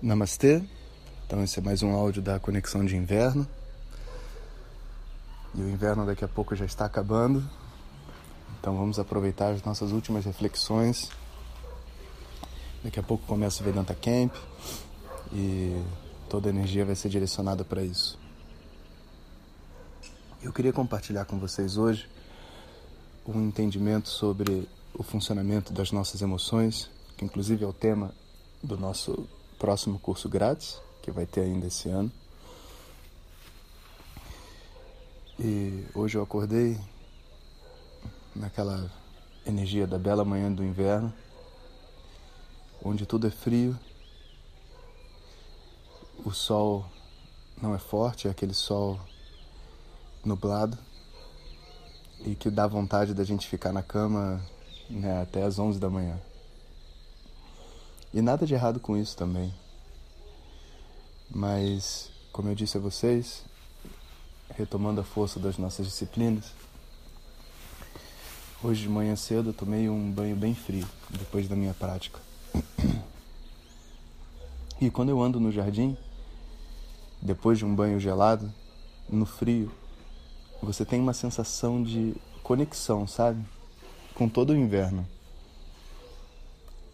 Namastê. Então esse é mais um áudio da conexão de inverno. E o inverno daqui a pouco já está acabando. Então vamos aproveitar as nossas últimas reflexões. Daqui a pouco começa o Vedanta Camp e toda a energia vai ser direcionada para isso. Eu queria compartilhar com vocês hoje um entendimento sobre o funcionamento das nossas emoções, que inclusive é o tema do nosso próximo curso grátis, que vai ter ainda esse ano. E hoje eu acordei naquela energia da bela manhã do inverno, onde tudo é frio, o sol não é forte, é aquele sol nublado e que dá vontade da gente ficar na cama né, até as 11 da manhã. E nada de errado com isso também. Mas, como eu disse a vocês, retomando a força das nossas disciplinas, hoje de manhã cedo eu tomei um banho bem frio, depois da minha prática. E quando eu ando no jardim, depois de um banho gelado, no frio, você tem uma sensação de conexão, sabe? Com todo o inverno.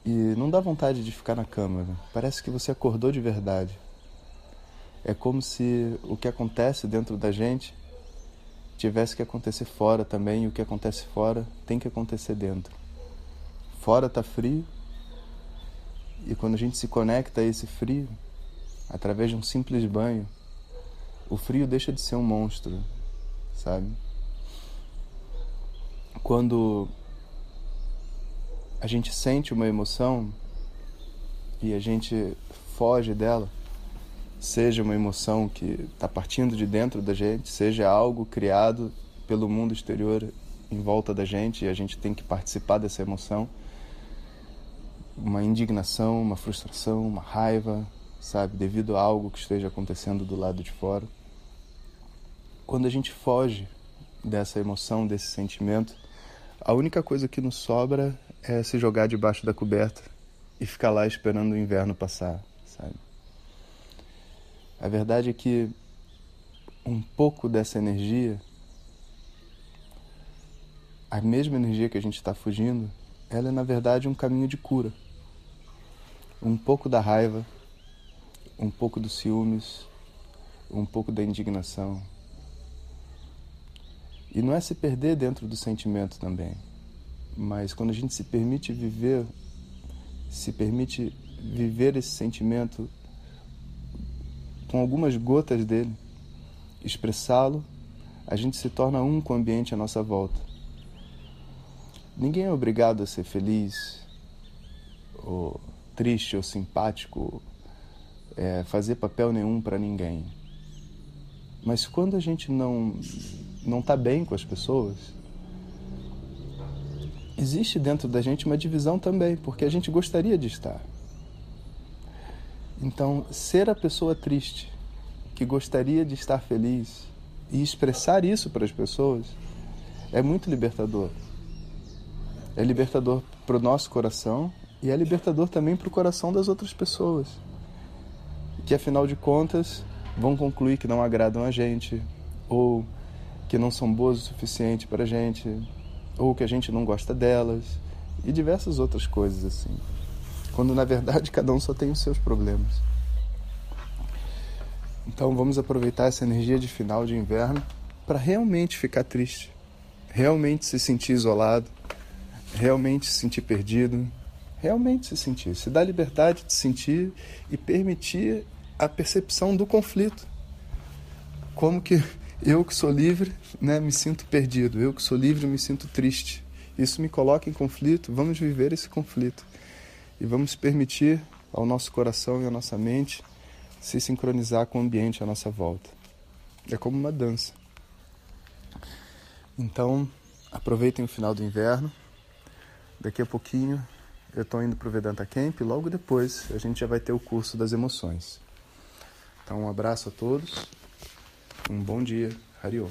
E não dá vontade de ficar na cama. Parece que você acordou de verdade. É como se o que acontece dentro da gente tivesse que acontecer fora também, e o que acontece fora tem que acontecer dentro. Fora tá frio, e quando a gente se conecta a esse frio, através de um simples banho, o frio deixa de ser um monstro, sabe? Quando a gente sente uma emoção e a gente foge dela, seja uma emoção que está partindo de dentro da gente, seja algo criado pelo mundo exterior em volta da gente e a gente tem que participar dessa emoção, uma indignação, uma frustração, uma raiva, sabe, devido a algo que esteja acontecendo do lado de fora. Quando a gente foge dessa emoção, desse sentimento, a única coisa que nos sobra é se jogar debaixo da coberta e ficar lá esperando o inverno passar, sabe? A verdade é que um pouco dessa energia, a mesma energia que a gente está fugindo, ela é na verdade um caminho de cura. Um pouco da raiva, um pouco dos ciúmes, um pouco da indignação. E não é se perder dentro do sentimento também mas quando a gente se permite viver, se permite viver esse sentimento com algumas gotas dele, expressá-lo, a gente se torna um com o ambiente à nossa volta. Ninguém é obrigado a ser feliz, ou triste, ou simpático, é, fazer papel nenhum para ninguém. Mas quando a gente não não está bem com as pessoas, existe dentro da gente uma divisão também, porque a gente gostaria de estar. Então, ser a pessoa triste, que gostaria de estar feliz e expressar isso para as pessoas, é muito libertador. É libertador para o nosso coração e é libertador também para o coração das outras pessoas, que afinal de contas vão concluir que não agradam a gente ou que não são boas o suficiente para a gente ou que a gente não gosta delas e diversas outras coisas assim. Quando na verdade cada um só tem os seus problemas. Então vamos aproveitar essa energia de final de inverno para realmente ficar triste, realmente se sentir isolado, realmente se sentir perdido, realmente se sentir, se dar liberdade de sentir e permitir a percepção do conflito. Como que eu que sou livre, né, me sinto perdido. Eu que sou livre, me sinto triste. Isso me coloca em conflito. Vamos viver esse conflito e vamos permitir ao nosso coração e à nossa mente se sincronizar com o ambiente à nossa volta. É como uma dança. Então, aproveitem o final do inverno. Daqui a pouquinho eu estou indo para o Vedanta Camp e logo depois a gente já vai ter o curso das emoções. Então, um abraço a todos um bom dia. Hariom.